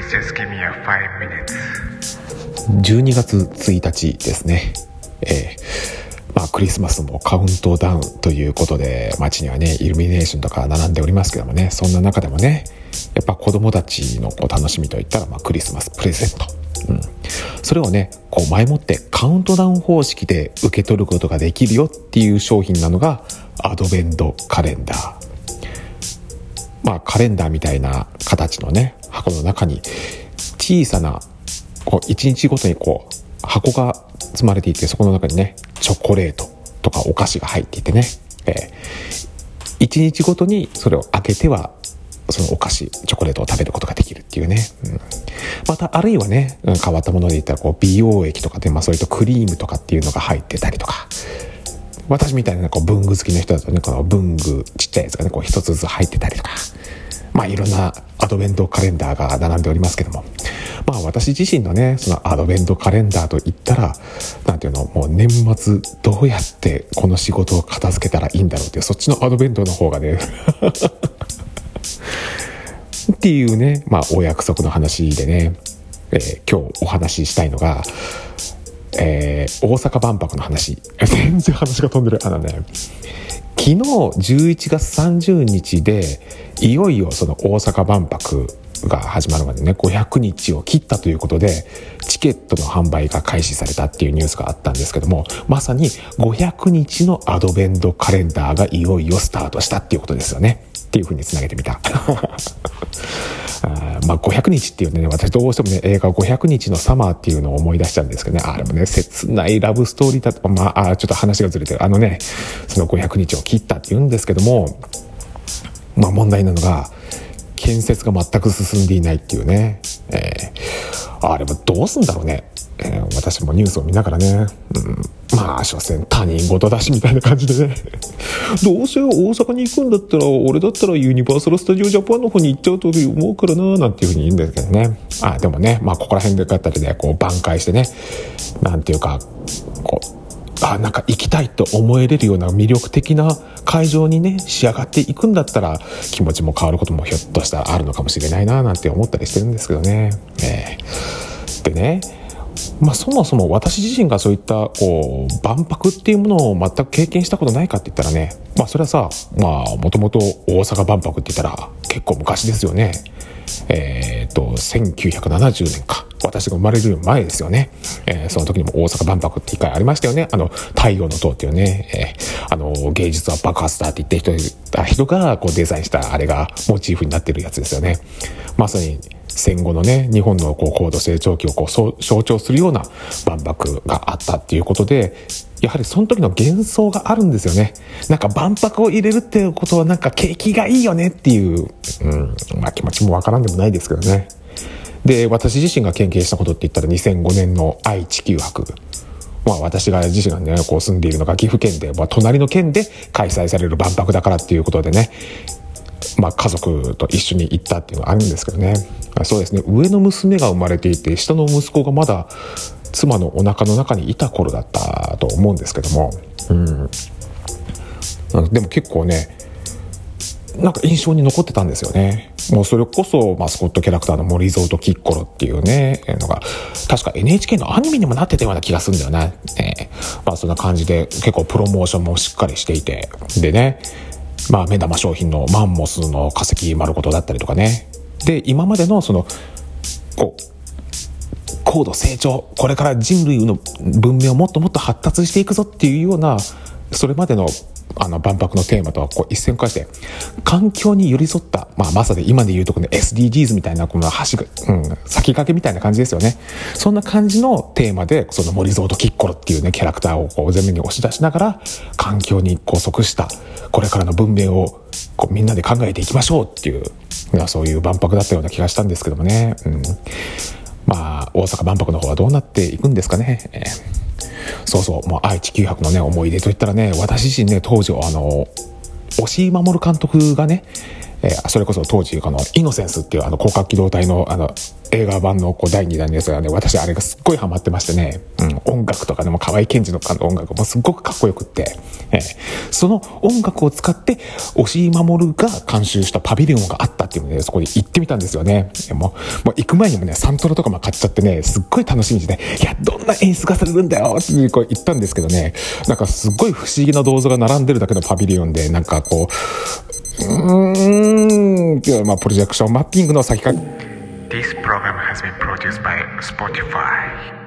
Please just give me a five minutes. 12月1日ですね。えーまあ、クリスマスもカウントダウンということで、街にはね、イルミネーションとか並んでおりますけどもね、そんな中でもね、やっぱ子供たちのこう楽しみといったら、まあ、クリスマスプレゼント。うん。それをね、こう前もってカウントダウン方式で受け取ることができるよっていう商品なのが、アドベントカレンダー。まあ、カレンダーみたいな形のね、箱の中に小さな、こう、一日ごとにこう、箱が積まれていて、そこの中にね、チョコレートとかお菓子が入っていてね、えー一日ごとにそれを開けては、そのお菓子、チョコレートを食べることができるっていうね。うん。また、あるいはね、変わったもので言ったら、こう、美容液とかで、まあ、それとクリームとかっていうのが入ってたりとか、私みたいなこう文具好きな人だとねこの文具ちっちゃいやつがねこう一つずつ入ってたりとかまあいろんなアドベントカレンダーが並んでおりますけどもまあ私自身のねそのアドベントカレンダーといったらなんていうのもう年末どうやってこの仕事を片付けたらいいんだろうっていうそっちのアドベントの方がね っていうねまあお約束の話でね、えー今日お話ししたいのがえー大阪万博の話。全然話が飛んでる。あのね、昨日11月30日で、いよいよその大阪万博が始まるまでね、500日を切ったということで、チケットの販売が開始されたっていうニュースがあったんですけども、まさに500日のアドベントカレンダーがいよいよスタートしたっていうことですよね。っていうふうにつなげてみた。あまあ、500日っていうね、私どうしてもね、映画500日のサマーっていうのを思い出しちゃうんですけどね、あれもね、切ないラブストーリーだと、まあ、あちょっと話がずれてる。あのね、その500日を切ったって言うんですけども、まあ問題なのが、建設が全く進んでいないっていうね。えーあれもどうすんだろうね。えー私もニュースを見ながらね、うん、まあ、所詮他人事だしみたいな感じでね。どうせ大阪に行くんだったら、俺だったらユニバーサル・スタジオ・ジャパンの方に行っちゃうと思うからな、なんていうふうに言うんですけどね。あ、でもね、まあ、ここら辺でだったりね、こう挽回してね、なんていうか、こう、あなんか行きたいと思えれるような魅力的な会場にね仕上がっていくんだったら気持ちも変わることもひょっとしたらあるのかもしれないななんて思ったりしてるんですけどね。えーでね。まあ、そもそも私自身がそういったこう万博っていうものを全く経験したことないかって言ったらね。まあそれはさもともと大阪万博って言ったら結構昔ですよね。えっ、と1970年か。私が生まれる前ですよね、えーその時にも大阪万博って一回ありましたよね。あの太陽の塔っていうね、えーあの芸術は爆発だって言って人人がこうデザインしたあれがモチーフになってるやつですよね。まさに戦後のね日本のこう高度成長期をこう象徴するような万博があったっていうことでやはりその時の幻想があるんですよね。なんか万博を入れるっていうことはなんか景気がいいよねっていう、うんまあ、気持ちもわからんでもないですけどね。で私自身が経験したことって言ったら2005年の愛・地球博。まあ私が自身がね、こう住んでいるのが岐阜県で、まあ隣の県で開催される万博だからっていうことでね、まあ家族と一緒に行ったっていうのがあるんですけどね。そうですね、上の娘が生まれていて、下の息子がまだ妻のお腹の中にいた頃だったと思うんですけども、うん。でも結構ね、なんか印象に残ってたんですよね。もうそれこそマスコットキャラクターの森蔵とキッコロっていうね、のが、確か NHK のアニメにもなってたような気がするんだよね。えまあそんな感じで結構プロモーションもしっかりしていて、でね、まあ目玉商品のマンモスの化石丸ごとだったりとかね。で、今までのその、こう、高度成長これから人類の文明をもっともっと発達していくぞっていうようなそれまでのあの万博のテーマとはこう一線を返して環境に寄り添った、まあ、まさで今で言うとこの SDGs みたいなこの橋が、うん、先駆けみたいな感じですよね。そんな感じのテーマでその森蔵とキッコロっていうねキャラクターをこう前面に押し出しながら環境にこう即したこれからの文明をこうみんなで考えていきましょうっていうそういう万博だったような気がしたんですけどもね、うん、まあ大阪万博の方はどうなっていくんですかね、えー。そうそう、もう愛知九博のね、思い出といったらね、私自身ね、当時、あの、押井守監督がね、えー、それこそ当時、あの、イノセンスっていうあの、広角機動隊のあの、映画版のこう第2弾のやつがね、私あれがすっごいハマってましてね、うん、音楽とかでも河合健二の音楽もすっごくかっこよくって、えー、その音楽を使って、押井守が監修したパビリオンがあったっていうので、そこに行ってみたんですよね。もう、もう行く前にもね、サントラとかも買っちゃってね、すっごい楽しみでね、いや、どんな演出がされるんだよってこう言ったんですけどね、なんかすっごい不思議な銅像が並んでるだけのパビリオンで、なんかこ、うーん、っていうまあ、プロジェクションマッピングの先か This program has been produced by Spotify.